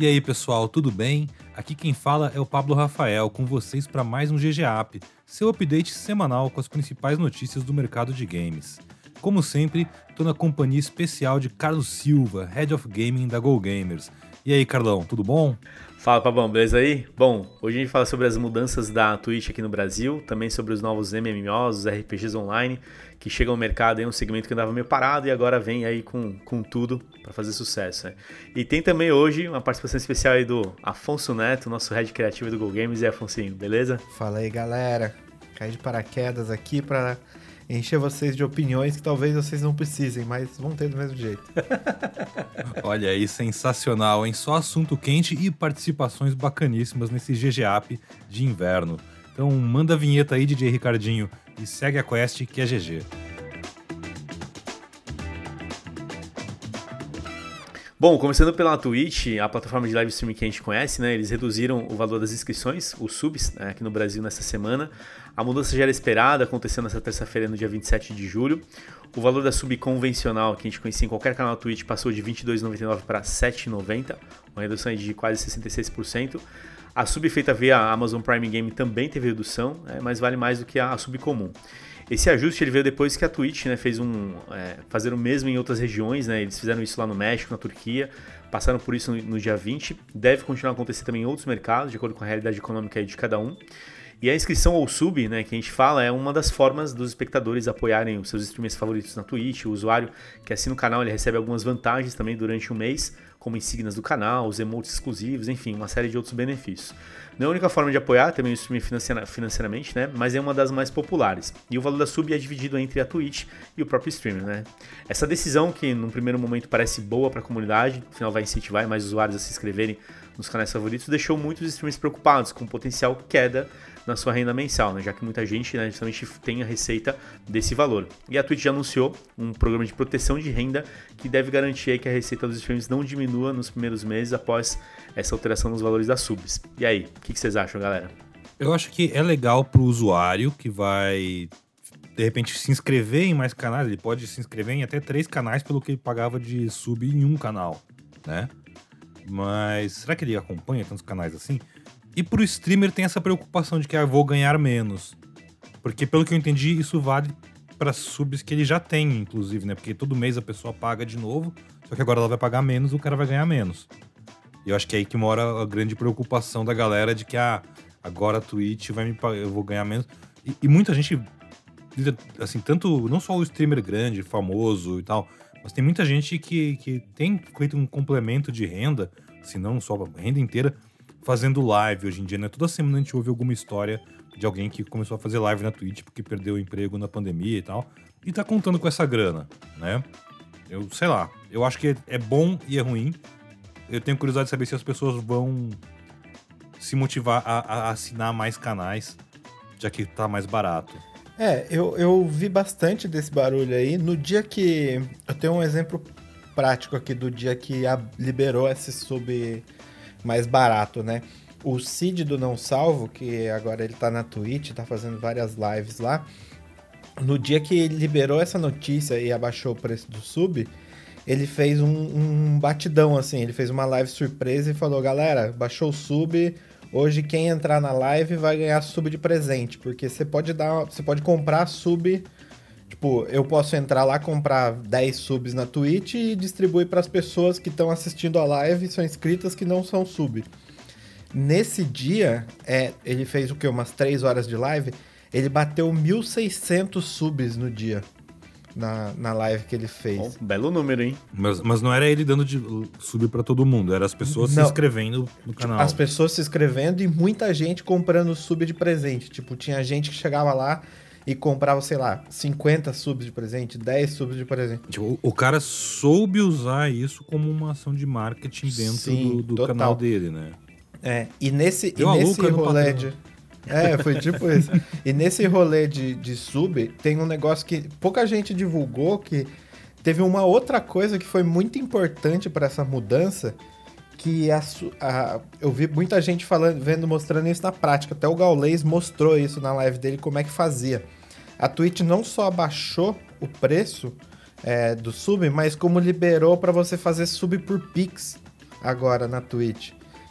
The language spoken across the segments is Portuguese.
E aí, pessoal, tudo bem? Aqui quem fala é o Pablo Rafael, com vocês para mais um GGApp, seu update semanal com as principais notícias do mercado de games. Como sempre, tô na companhia especial de Carlos Silva, Head of Gaming da Go Gamers. E aí, Carlão, tudo bom? Fala, Pabão, beleza aí? Bom, hoje a gente fala sobre as mudanças da Twitch aqui no Brasil, também sobre os novos MMOs, os RPGs online, que chegam ao mercado, é um segmento que andava meio parado e agora vem aí com, com tudo para fazer sucesso. Né? E tem também hoje uma participação especial aí do Afonso Neto, nosso head criativo do Go Games, e Afonso, beleza? Fala aí, galera. Caí de paraquedas aqui para encher vocês de opiniões que talvez vocês não precisem, mas vão ter do mesmo jeito. Olha aí, sensacional, hein? Só assunto quente e participações bacaníssimas nesse GGAP de inverno. Então manda a vinheta aí, DJ Ricardinho, e segue a quest que é GG. Bom, começando pela Twitch, a plataforma de live streaming que a gente conhece, né? Eles reduziram o valor das inscrições, os subs, né, aqui no Brasil nessa semana. A mudança já era esperada, acontecendo nessa terça-feira, no dia 27 de julho. O valor da sub convencional, que a gente conhecia em qualquer canal Twitch, passou de R$ 22,99 para R$ 7,90, uma redução de quase 66%. A sub feita via Amazon Prime Game também teve redução, né, mas vale mais do que a sub comum. Esse ajuste ele veio depois que a Twitch né, fez um é, fazer o mesmo em outras regiões, né? Eles fizeram isso lá no México, na Turquia, passaram por isso no, no dia 20. Deve continuar a acontecer também em outros mercados, de acordo com a realidade econômica de cada um. E a inscrição ou sub, né, que a gente fala, é uma das formas dos espectadores apoiarem os seus streamers favoritos na Twitch. O usuário que assina o canal ele recebe algumas vantagens também durante um mês, como insígnias do canal, os emotes exclusivos, enfim, uma série de outros benefícios. Não é a única forma de apoiar também o streaming financeiramente, né? Mas é uma das mais populares. E o valor da sub é dividido entre a Twitch e o próprio streamer, né? Essa decisão que num primeiro momento parece boa para a comunidade, no final vai incentivar mais usuários a se inscreverem nos canais favoritos, deixou muitos streamers preocupados com potencial queda na sua renda mensal, né? já que muita gente né, justamente tem a receita desse valor. E a Twitch já anunciou um programa de proteção de renda que deve garantir que a receita dos streams não diminua nos primeiros meses após essa alteração nos valores das subs. E aí, o que, que vocês acham, galera? Eu acho que é legal para o usuário que vai de repente se inscrever em mais canais, ele pode se inscrever em até três canais pelo que ele pagava de sub em um canal, né? Mas será que ele acompanha tantos canais assim? E pro streamer tem essa preocupação de que ah, eu vou ganhar menos. Porque pelo que eu entendi, isso vale para subs que ele já tem, inclusive, né? Porque todo mês a pessoa paga de novo, só que agora ela vai pagar menos, o cara vai ganhar menos. E eu acho que é aí que mora a grande preocupação da galera de que ah, agora a Twitch vai me pagar, eu vou ganhar menos. E, e muita gente assim, tanto não só o streamer grande, famoso e tal, mas tem muita gente que, que tem feito um complemento de renda, se não só renda inteira, fazendo live hoje em dia, né? Toda semana a gente ouve alguma história de alguém que começou a fazer live na Twitch porque perdeu o emprego na pandemia e tal, e tá contando com essa grana, né? Eu sei lá, eu acho que é bom e é ruim. Eu tenho curiosidade de saber se as pessoas vão se motivar a, a assinar mais canais, já que tá mais barato. É, eu, eu vi bastante desse barulho aí. No dia que. Eu tenho um exemplo prático aqui do dia que a, liberou esse sub mais barato, né? O Cid do Não Salvo, que agora ele tá na Twitch, tá fazendo várias lives lá. No dia que ele liberou essa notícia e abaixou o preço do sub, ele fez um, um batidão assim. Ele fez uma live surpresa e falou: galera, baixou o sub. Hoje quem entrar na live vai ganhar sub de presente, porque você pode dar, você pode comprar sub Tipo, eu posso entrar lá, comprar 10 subs na Twitch e distribuir para as pessoas que estão assistindo a live e são inscritas que não são sub. Nesse dia, é, ele fez o que? Umas 3 horas de live. Ele bateu 1.600 subs no dia. Na, na live que ele fez. Bom, belo número, hein? Mas, mas não era ele dando de sub para todo mundo, era as pessoas não. se inscrevendo no canal. As pessoas se inscrevendo e muita gente comprando sub de presente. Tipo, tinha gente que chegava lá e comprava, sei lá, 50 subs de presente, 10 subs de presente. Tipo, o cara soube usar isso como uma ação de marketing dentro Sim, do, do canal dele, né? É, e nesse, e nesse rolê de... É, foi tipo isso. E nesse rolê de, de sub, tem um negócio que pouca gente divulgou, que teve uma outra coisa que foi muito importante para essa mudança, que a, a, eu vi muita gente falando, vendo, mostrando isso na prática. Até o Gaulês mostrou isso na live dele, como é que fazia a Twitch não só abaixou o preço é, do sub, mas como liberou para você fazer sub por Pix. agora na Twitch.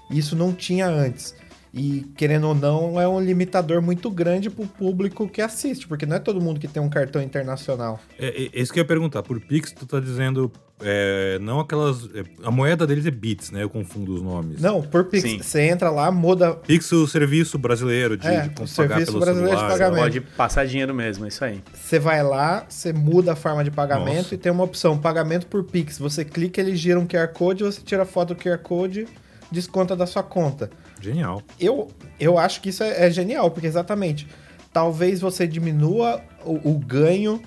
Isso não tinha antes. E, querendo ou não, é um limitador muito grande pro público que assiste, porque não é todo mundo que tem um cartão internacional. É, é, isso que eu ia perguntar. Por Pix, tu tá dizendo. é, não aquelas. é, a moeda deles é bits, né? Eu confundo os nomes. Não, por Pix, Sim. você entra lá, muda. Pix, o serviço brasileiro de, É, de o pagar serviço pelo brasileiro de celular. pagamento. Pode passar dinheiro mesmo, é isso aí. Você vai lá, você muda a forma de pagamento Nossa. e tem uma opção, pagamento por Pix. Você clica, ele gira um QR Code, você tira a foto do QR Code, desconta da sua conta. Genial. Eu, eu acho que isso é, é genial, porque exatamente, talvez você diminua o, o ganho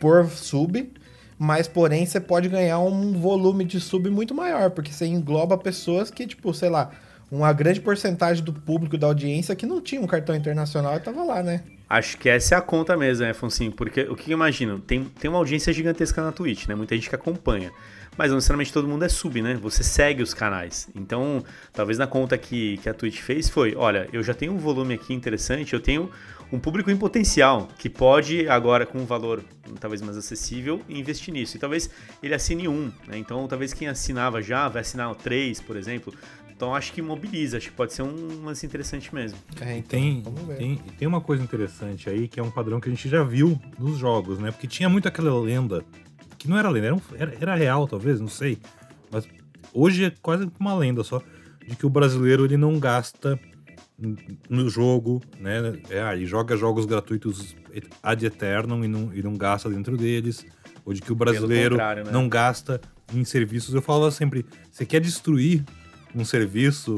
por sub, mas porém você pode ganhar um volume de sub muito maior, porque você engloba pessoas que, tipo, sei lá, uma grande porcentagem do público da audiência que não tinha um cartão internacional e tava lá, né? Acho que essa é a conta mesmo, né, Foncinho? Porque o que eu imagino? Tem, tem uma audiência gigantesca na Twitch, né? Muita gente que acompanha. Mas não necessariamente todo mundo é sub, né? Você segue os canais. Então, talvez na conta que, que a Twitch fez foi: olha, eu já tenho um volume aqui interessante, eu tenho um público em potencial que pode, agora com um valor talvez mais acessível, investir nisso. E talvez ele assine um, né? Então, talvez quem assinava já vai assinar três, por exemplo. Então, acho que mobiliza, acho que pode ser um lance interessante mesmo. É, então, Tem, tem, tem uma coisa interessante aí, que é um padrão que a gente já viu nos jogos, né? Porque tinha muito aquela lenda, que não era lenda, era, um- era, era real, talvez, não sei. Mas hoje é quase uma lenda só, de que o brasileiro ele não gasta no jogo, né? É, ah, ele joga jogos gratuitos ad eternum e não, e não gasta dentro deles. Ou de que o brasileiro né? não gasta em serviços. Eu falava sempre, você quer destruir um serviço.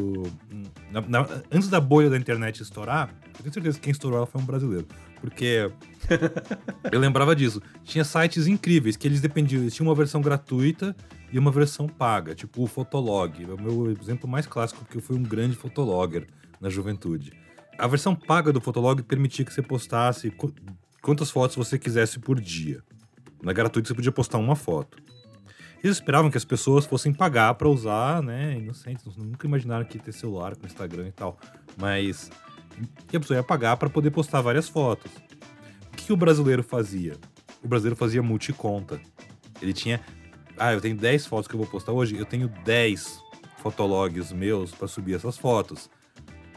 na- na- antes da bolha da internet estourar, eu tenho certeza que quem estourou ela foi um brasileiro. Porque eu lembrava disso. Tinha sites incríveis que eles dependiam. Eles tinham uma versão gratuita e uma versão paga, tipo o Fotolog. É o meu exemplo mais clássico, porque eu fui um grande fotologger na juventude. A versão paga do Fotolog permitia que você postasse qu- quantas fotos você quisesse por dia. Na gratuita você podia postar uma foto. Eles esperavam que as pessoas fossem pagar pra usar, né? Inocentes, nunca imaginaram que ia ter celular com Instagram e tal. Mas que a pessoa ia pagar pra poder postar várias fotos. O que, o brasileiro fazia? O brasileiro fazia multiconta. Ele tinha. Ah, eu tenho 10 fotos que eu vou postar hoje, eu tenho 10 fotologs meus pra subir essas fotos.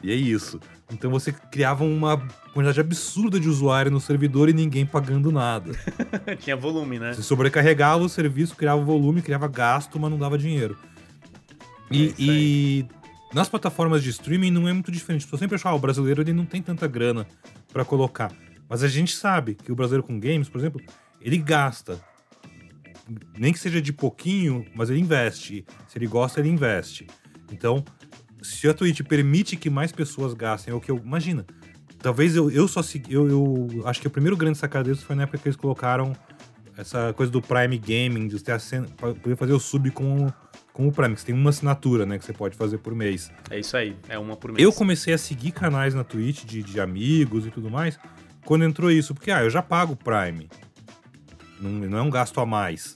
E é isso. Então você criava uma quantidade absurda de usuário no servidor e ninguém pagando nada. Tinha volume, né? Você sobrecarregava o serviço, criava volume, criava gasto, mas não dava dinheiro. É E, aí. e nas plataformas de streaming não é muito diferente. Eu sempre achava, ah, o brasileiro ele não tem tanta grana pra colocar. Mas a gente sabe que o brasileiro com games, por exemplo, ele gasta. Nem que seja de pouquinho, mas ele investe. Se ele gosta, ele investe. Então, se a Twitch permite que mais pessoas gastem, é o que eu. Imagina. Talvez eu, eu só segui. Eu, eu acho que o primeiro grande sacada deles foi na época que eles colocaram essa coisa do Prime Gaming, de assina- pa- poder fazer o sub com, o- com o Prime, que você tem uma assinatura, né, que você pode fazer por mês. É isso aí, é uma por mês. Eu comecei a seguir canais na Twitch de, de amigos e tudo mais quando entrou isso, porque ah, eu já pago o Prime. Não, não é um gasto a mais.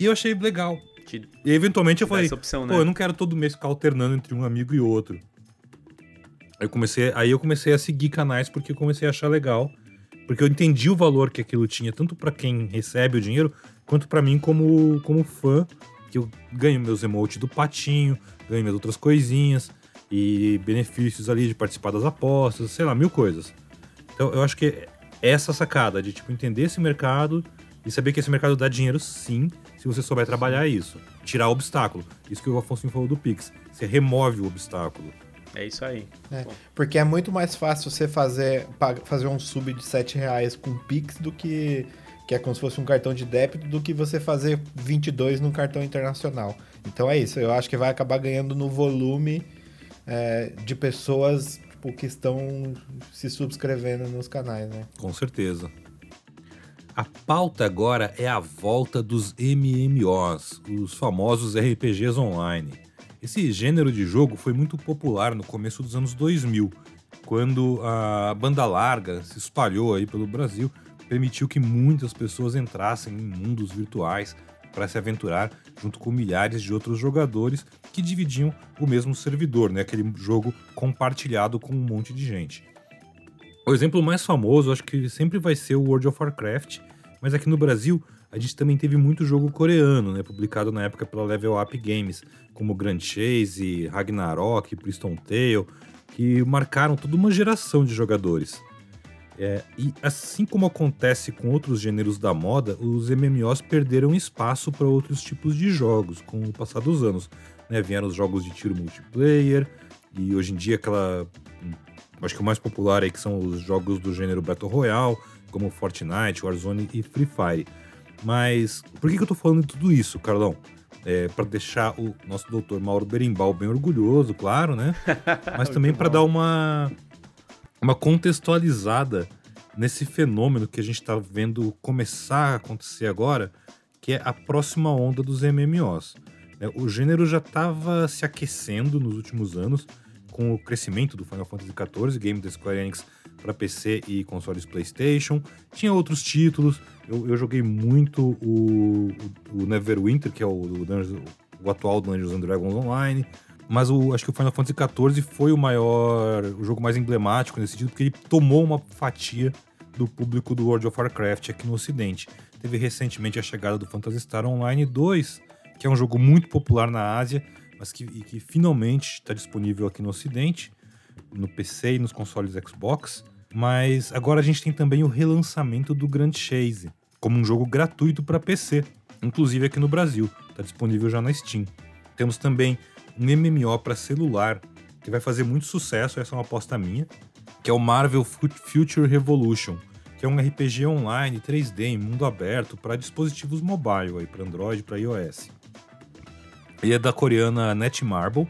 E eu achei legal. Te E eventualmente eu falei, opção, né? pô, eu não quero todo mês ficar alternando entre um amigo e outro. Aí eu comecei, aí eu comecei a seguir canais porque eu comecei a achar legal, porque eu entendi o valor que aquilo tinha tanto pra quem recebe o dinheiro quanto pra mim como como fã, que eu ganho meus emotes do patinho, ganho minhas outras coisinhas e benefícios ali de participar das apostas, sei lá, mil coisas. Então eu acho que essa sacada de tipo entender esse mercado e saber que esse mercado dá dinheiro sim, se você souber trabalhar isso. Tirar o obstáculo. Isso que o Afonso falou do Pix. Você remove o obstáculo. É isso aí. É, porque é muito mais fácil você fazer, fazer um sub de 7 reais com Pix do que, que é como se fosse um cartão de débito, do que você fazer 22 num cartão internacional. Então é isso, eu acho que vai acabar ganhando no volume é, de pessoas tipo, que estão se subscrevendo nos canais, né? Com certeza. A pauta agora é a volta dos MMOs, os famosos RPGs online. Esse gênero de jogo foi muito popular no começo dos anos 2000, quando a banda larga se espalhou aí pelo Brasil, permitiu que muitas pessoas entrassem em mundos virtuais para se aventurar junto com milhares de outros jogadores que dividiam o mesmo servidor, né? aquele jogo compartilhado com um monte de gente. O exemplo mais famoso, acho que sempre vai ser o World of Warcraft, mas aqui no Brasil a gente também teve muito jogo coreano, né? Publicado na época pela Level Up Games, como Grand Chase, Ragnarok, Priston Tale, que marcaram toda uma geração de jogadores. É, e assim como acontece com outros gêneros da moda, os MMOs perderam espaço para outros tipos de jogos com o passar dos anos. Né? Vieram os jogos de tiro multiplayer, e hoje em dia aquela. Acho que o mais popular aí que são os jogos do gênero Battle Royale, como Fortnite, Warzone e Free Fire. Mas por que, que eu tô falando de tudo isso, Carlão? É, para deixar o nosso doutor Mauro Berimbau bem orgulhoso, claro, né? Mas também para dar uma uma contextualizada nesse fenômeno que a gente está vendo começar a acontecer agora, que é a próxima onda dos MMOs. É, o gênero já estava se aquecendo nos últimos anos com o crescimento do Final Fantasy XIV, game da Square Enix para PC e consoles PlayStation. Tinha outros títulos. Eu, eu joguei muito o, o, o, Neverwinter, que é o, o, o atual Dungeons and Dragons Online. Mas o, acho que o Final Fantasy XIV foi o maior, o jogo mais emblemático nesse sentido, porque ele tomou uma fatia do público do World of Warcraft aqui no Ocidente. Teve recentemente a chegada do Phantasy Star Online 2, que é um jogo muito popular na Ásia, mas que, que finalmente está disponível aqui no Ocidente, no PC e nos consoles Xbox. Mas agora a gente tem também o relançamento do Grand Chase, como um jogo gratuito para PC, inclusive aqui no Brasil. Está disponível já na Steam. Temos também um MMO para celular que vai fazer muito sucesso, essa é uma aposta minha, que é o Marvel Future Revolution, que é um RPG online 3D em mundo aberto para dispositivos mobile, para Android, para iOS. Ele é da coreana Netmarble,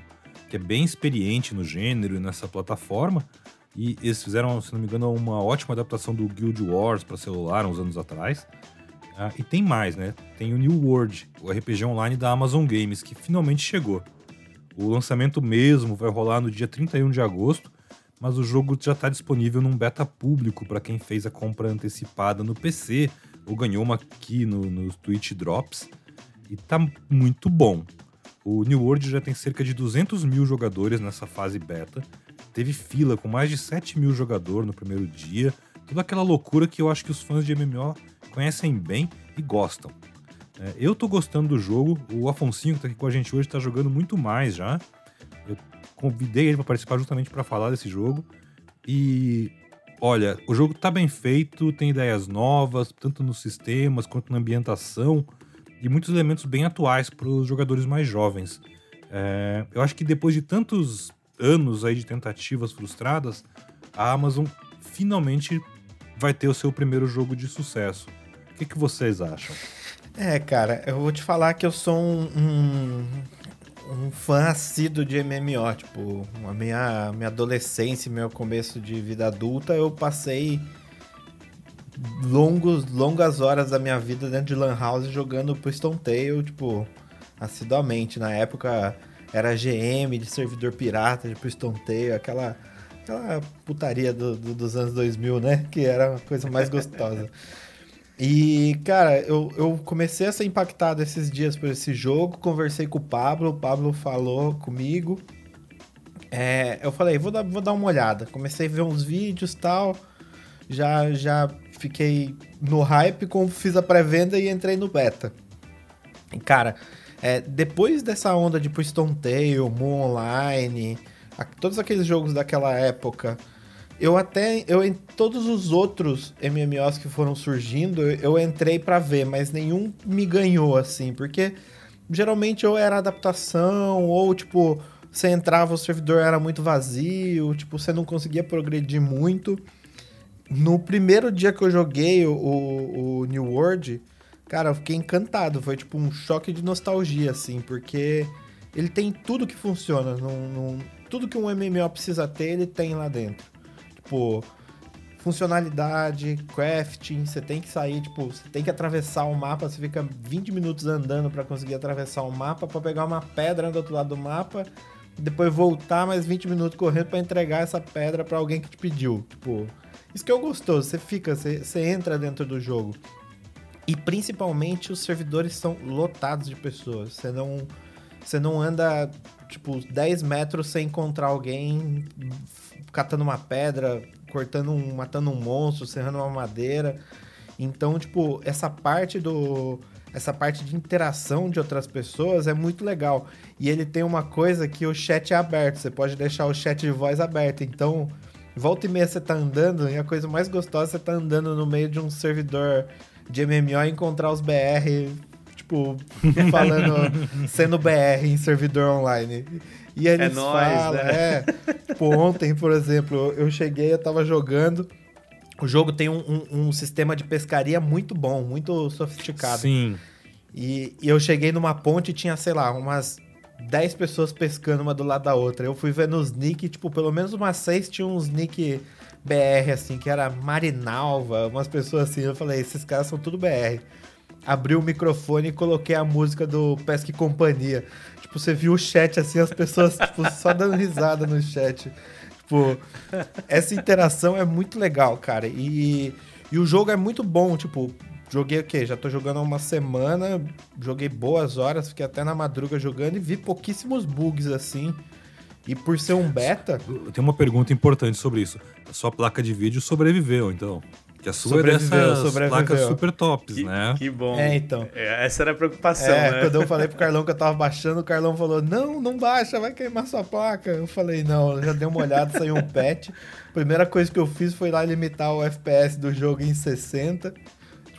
que é bem experiente no gênero e nessa plataforma, e eles fizeram, se não me engano, uma ótima adaptação do Guild Wars para celular uns anos atrás. Ah, e tem mais, né? Tem o New World, o RPG online da Amazon Games, que finalmente chegou. O lançamento mesmo vai rolar no dia 31 de agosto, mas o jogo já está disponível num beta público para quem fez a compra antecipada no PC ou ganhou uma key no, no Twitch Drops. E tá muito bom. O New World já tem cerca de 200 mil jogadores nessa fase beta. Teve fila com mais de 7 mil jogadores no primeiro dia. Toda aquela loucura que eu acho que os fãs de MMO conhecem bem e gostam. É, eu tô gostando do jogo. O Afonsinho, que tá aqui com a gente hoje, tá jogando muito mais já. Eu convidei ele para participar justamente para falar desse jogo. E olha, o jogo tá bem feito, tem ideias novas, tanto nos sistemas quanto na ambientação, e muitos elementos bem atuais para os jogadores mais jovens. É, eu acho que depois de tantos anos aí de tentativas frustradas, a Amazon finalmente vai ter o seu primeiro jogo de sucesso. O que, que vocês acham? É, cara, eu vou te falar que eu sou um, um, um fã assíduo de MMO. Tipo, a minha, minha adolescência meu começo de vida adulta, eu passei longos, longas horas da minha vida dentro de Lan House jogando Priston Tale, tipo, assiduamente. Na época era GM de servidor pirata de Priston Tale, aquela, aquela putaria do, do, dos anos 2000, né? Que era a coisa mais gostosa. E, cara, eu, eu comecei a ser impactado esses dias por esse jogo, conversei com o Pablo, o Pablo falou comigo. É, eu falei, vou dar, vou dar uma olhada. Comecei a ver uns vídeos tal. Já, já fiquei no hype, fiz a pré-venda e entrei no beta. E, cara, é, depois dessa onda de Priston Tale, Moon Online, a, todos aqueles jogos daquela época eu até. Eu, em todos os outros MMOs que foram surgindo, eu, eu entrei para ver, mas nenhum me ganhou, assim, porque geralmente ou era adaptação, ou tipo, você entrava, o servidor era muito vazio, tipo, você não conseguia progredir muito. No primeiro dia que eu joguei o, o, New World, cara, eu fiquei encantado. Foi tipo um choque de nostalgia, assim, porque ele tem tudo que funciona. Num, num, tudo que um MMO precisa ter, ele tem lá dentro tipo, funcionalidade, crafting, você tem que sair, tipo, você tem que atravessar o mapa, você fica 20 minutos andando para conseguir atravessar o mapa, para pegar uma pedra do outro lado do mapa, depois voltar mais 20 minutos correndo para entregar essa pedra para alguém que te pediu. Tipo, isso que é o gostoso, você fica, você, você entra dentro do jogo. E principalmente os servidores são lotados de pessoas. Você não você não anda tipo 10 metros sem encontrar alguém catando uma pedra, cortando um, matando um monstro, serrando uma madeira. Então, tipo, essa parte do essa parte de interação de outras pessoas é muito legal. E ele tem uma coisa que o chat é aberto, você pode deixar o chat de voz aberto. Então, volta e meia você tá andando, e a coisa mais gostosa é você tá andando no meio de um servidor de MMO e encontrar os BR, tipo, falando, sendo BR em servidor online. E eles É nóis, falam, né? é. Tipo, ontem, por exemplo, eu cheguei, eu tava jogando. O jogo tem um, um- um sistema de pescaria muito bom, muito sofisticado. Sim. E, e eu cheguei numa ponte e tinha, sei lá, umas 10 pessoas pescando uma do lado da outra. Eu fui vendo os nick, tipo, pelo menos umas 6 tinham uns nick BR, assim, que era Marinalva, umas pessoas assim. Eu falei, esses caras são tudo BR. Abri o microfone e coloquei a música do Pesca e Companhia. Tipo, você viu o chat assim, as pessoas, tipo, só dando risada no chat. Tipo, essa interação é muito legal, cara. E, e o jogo é muito bom, tipo, joguei o quê? Já tô jogando há uma semana, joguei boas horas, fiquei até na madruga jogando e vi pouquíssimos bugs assim. E por ser um beta, Eu tenho uma pergunta importante sobre isso. A sua placa de vídeo sobreviveu, então. Que a sua é Sobreviveu, dessas sobreviveu. placas super tops, Que, né? que bom. É, então. É, essa era a preocupação, é, né? quando eu falei pro Carlão que eu tava baixando, o Carlão falou: Não, não baixa, vai queimar sua placa. Eu falei: Não, eu já dei uma olhada, saiu um patch. Primeira coisa que eu fiz foi lá limitar o FPS do jogo em 60.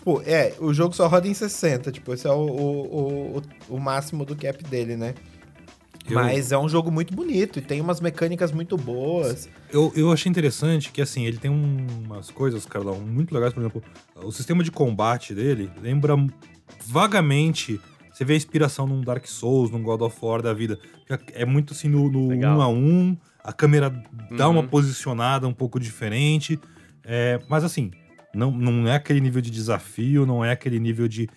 Tipo, é, o jogo só roda em 60, tipo, esse é o, o, o, o máximo do cap dele, né? Eu- Mas é um jogo muito bonito e tem umas mecânicas muito boas. Eu, eu achei interessante que, assim, ele tem um- umas coisas, Carlão, muito legais. Por exemplo, o sistema de combate dele lembra vagamente. Você vê a inspiração num Dark Souls, num God of War da vida. É muito assim no, no Legal. um a um. A câmera dá Uhum. uma posicionada um pouco diferente. É, mas assim, não, não é aquele nível de desafio, não é aquele nível de.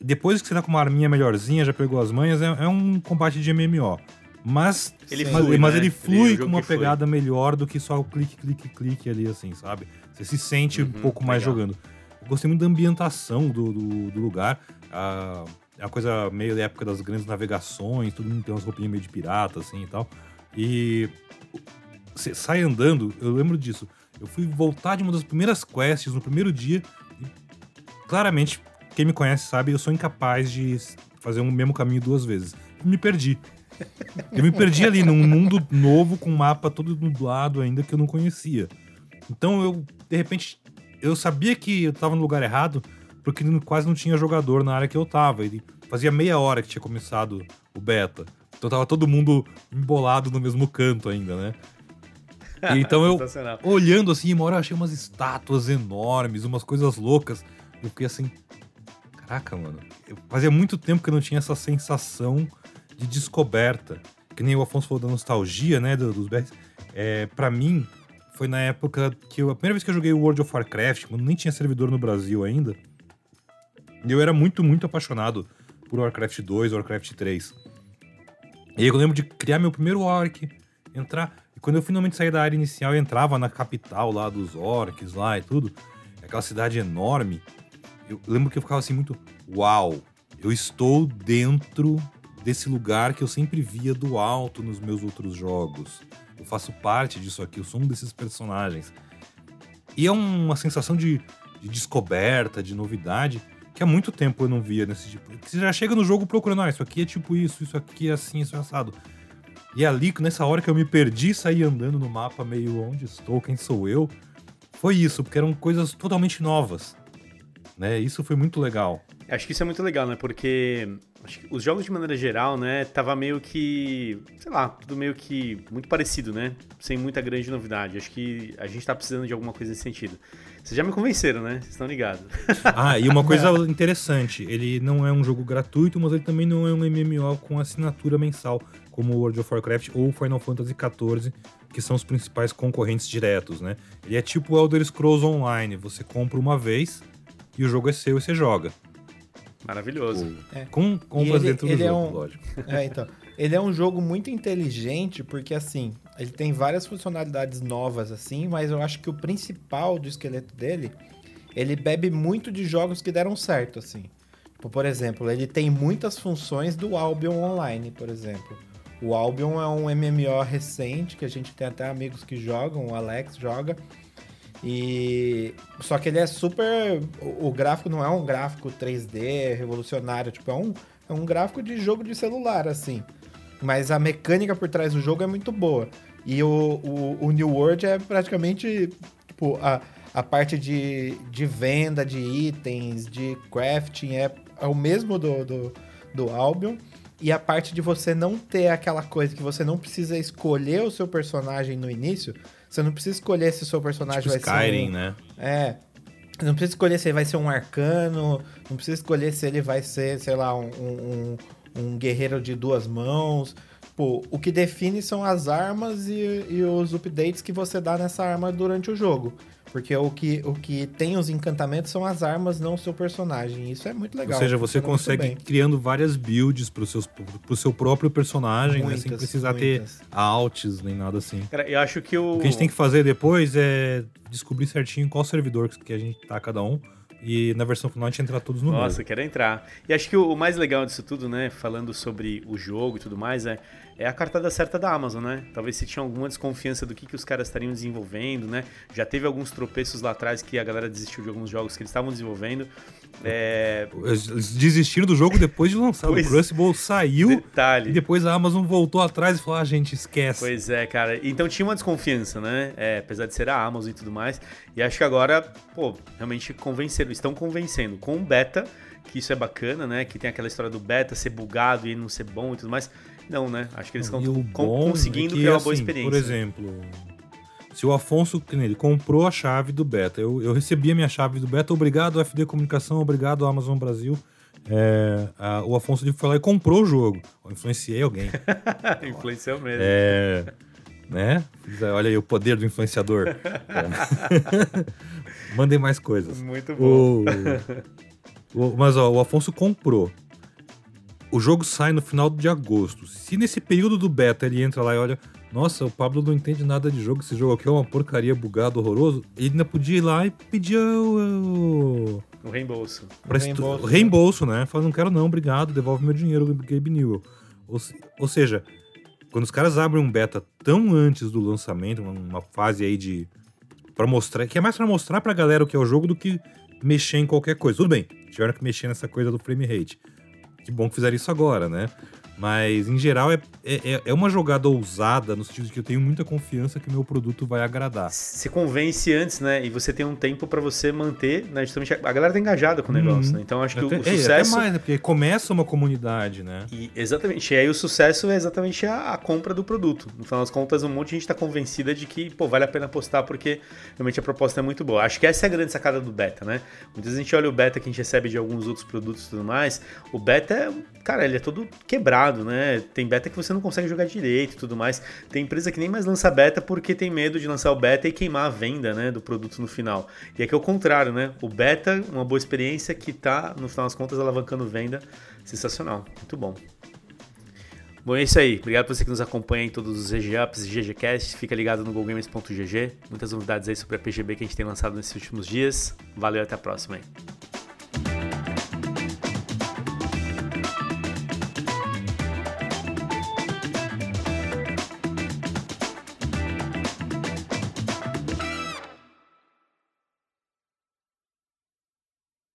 Depois que você tá com uma arminha melhorzinha, já pegou as manhas, é, é um combate de MMO. Mas Ele mas, flui, mas né? ele Ele um flui jogo com uma que flui. pegada melhor do que só o clique, clique, clique ali, assim, sabe? Você se sente um Uhum, pouco mais legal. jogando. Eu gostei muito da ambientação do, do, do lugar. A, é uma coisa meio da época das grandes navegações, todo mundo tem umas roupinhas meio de pirata, assim e tal. E você sai andando, eu lembro disso. Eu fui voltar de uma das primeiras quests no primeiro dia. E claramente, quem me conhece sabe, eu sou incapaz de fazer o mesmo caminho duas vezes. Me perdi. Eu me perdi ali num mundo novo, com um mapa todo nublado ainda que eu não conhecia. Então eu, de repente, eu sabia que eu tava no lugar errado, porque quase não tinha jogador na área que eu tava. E fazia meia hora que tinha começado o beta. Então tava todo mundo embolado no mesmo canto ainda, né? Então eu, olhando assim, uma hora eu achei umas estátuas enormes, umas coisas loucas. Eu fiquei assim, caraca, mano. Eu- fazia muito tempo que eu não tinha essa sensação de descoberta. Que nem o Afonso falou da nostalgia, né, do- dos BRs. É, pra mim, foi na época que eu, a primeira vez que eu joguei o World of Warcraft, quando nem tinha servidor no Brasil ainda. Eu era muito, muito apaixonado por Warcraft 2, Warcraft 3. E aí eu lembro de criar meu primeiro orc, entrar. Quando eu finalmente saí da área inicial e entrava na capital lá dos orcs lá e tudo, aquela cidade enorme, eu lembro que eu ficava assim muito, uau, eu estou dentro desse lugar que eu sempre via do alto nos meus outros jogos. Eu faço parte disso aqui, eu sou um desses personagens. E é uma sensação de, de descoberta, de novidade, que há muito tempo eu não via nesse tipo. Você já chega no jogo procurando, ah, isso aqui é tipo isso, isso aqui é assim, isso é assado. E ali, nessa hora que eu me perdi, saí andando no mapa meio onde estou, quem sou eu, foi isso, porque eram coisas totalmente novas. Né? Isso foi muito legal. Acho que isso é muito legal, né? Porque acho que os jogos de maneira geral, né, tava meio que, sei lá, tudo meio que muito parecido, né? Sem muita grande novidade. Acho que a gente tá precisando de alguma coisa nesse sentido. Vocês já me convenceram, né? Vocês estão ligados. Ah, e uma coisa interessante, ele não é um jogo gratuito, mas ele também não é um MMO com assinatura mensal, como o World of Warcraft ou Final Fantasy XIV, que são os principais concorrentes diretos, né? Ele é tipo Elder Scrolls Online, você compra uma vez e o jogo é seu e você joga. Maravilhoso. Com compras ele- dentro do ele é jogo, um- lógico. É, então. Ele é um jogo muito inteligente, porque assim, ele tem várias funcionalidades novas, assim, mas eu acho que o principal do esqueleto dele, ele bebe muito de jogos que deram certo, assim. Tipo, por exemplo, ele tem muitas funções do Albion Online, por exemplo. O Albion é um MMO recente, que a gente tem até amigos que jogam, o Alex joga. E só que ele é super o, gráfico não é um gráfico 3D revolucionário, tipo, é um é um gráfico de jogo de celular assim. Mas a mecânica por trás do jogo é muito boa. E o, o, o New World é praticamente tipo a a parte de, de venda de itens, de crafting é, é o mesmo do, do, do Albion. E a parte de você não ter aquela coisa que você não precisa escolher o seu personagem no início. Você não precisa escolher se o seu personagem tipo vai Skyrim, ser. Um, né? É. Não precisa escolher se ele vai ser um arcano. Não precisa escolher se ele vai ser, sei lá, um, um, um guerreiro de duas mãos. Pô, o que define são as armas e, e os updates que você dá nessa arma durante o jogo. Porque o que, o que tem os encantamentos são as armas, não o seu personagem. Isso é muito legal. Ou seja, você consegue ir criando várias builds pro, seus, pro seu próprio personagem, muitas, né? Sem precisar muitas. ter alts nem nada assim. Cara, eu acho que o... o que a gente tem que fazer depois é descobrir certinho qual servidor que a gente tá cada um. E na versão final a gente entrar todos no Nossa, novo. quero entrar. E acho que o mais legal disso tudo, né, falando sobre o jogo e tudo mais, é é a cartada certa da Amazon, né? Talvez se tinha alguma desconfiança do que, que os caras estariam desenvolvendo, né? Já teve alguns tropeços lá atrás que a galera desistiu de alguns jogos que eles estavam desenvolvendo. É... Eles desistiram do jogo depois de lançar. Pois, o Crucible saiu detalhe. e depois a Amazon voltou atrás e falou: ah, gente, esquece. Pois é, cara. Então tinha uma desconfiança, né? É, apesar de ser a Amazon e tudo mais. E acho que agora, pô, realmente convenceram, estão convencendo com o beta que isso é bacana, né? Que tem aquela história do beta ser bugado e não ser bom e tudo mais. Não, né? Acho que eles estão conseguindo é que, criar uma boa assim, experiência. Por exemplo, se o Afonso ele comprou a chave do beta, eu, eu recebi a minha chave do beta, obrigado FD Comunicação, obrigado Amazon Brasil. É, a, o Afonso foi lá e comprou o jogo. Eu influenciei alguém. Influenciou mesmo. É, né? Olha aí o poder do influenciador. Mandei mais coisas. Muito bom. O, o, mas ó, o Afonso comprou o jogo sai no final de agosto. Se nesse período do beta ele entra lá e olha, nossa, o Pablo não entende nada de jogo, esse jogo aqui é uma porcaria bugado, horroroso, ele ainda podia ir lá e pedir o. O reembolso. O reembolso, reembolso né? Fala, não quero não, obrigado, devolve meu dinheiro, Gabe Newell. Ou, ou seja, quando os caras abrem um beta tão antes do lançamento, uma fase aí de. para mostrar. que é mais para mostrar pra galera o que é o jogo do que mexer em qualquer coisa. Tudo bem, tiveram que mexer nessa coisa do frame rate que bom que fizeram isso agora, né? Mas, em geral, é, é, é uma jogada ousada, no sentido de que eu tenho muita confiança que o meu produto vai agradar. Se convence antes, né? E você tem um tempo para você manter, né? Justamente a galera tá engajada com o negócio, uhum. né? Então, acho que até, o, o sucesso... É, mais, né? Porque começa uma comunidade, né? E, exatamente. E aí o sucesso é exatamente a, a, compra do produto. No final das contas, um monte de gente tá convencida de que, pô, vale a pena apostar porque realmente a proposta é muito boa. Acho que essa é a grande sacada do beta, né? Muitas vezes a gente olha o beta que a gente recebe de alguns outros produtos e tudo mais. O beta é, cara, ele é todo quebrado né? Tem beta que você não consegue jogar direito e tudo mais. Tem empresa que nem mais lança beta porque tem medo de lançar o beta e queimar a venda, né, do produto no final. E aqui é o contrário, né? O beta, uma boa experiência que tá, no final das contas, alavancando venda. Sensacional, muito bom. Bom, é isso aí. Obrigado por você que nos acompanha em todos os GGUps e GGCasts. Fica ligado no GoGamers.gg. Muitas novidades aí sobre a PGB que a gente tem lançado nesses últimos dias. Valeu, até a próxima aí.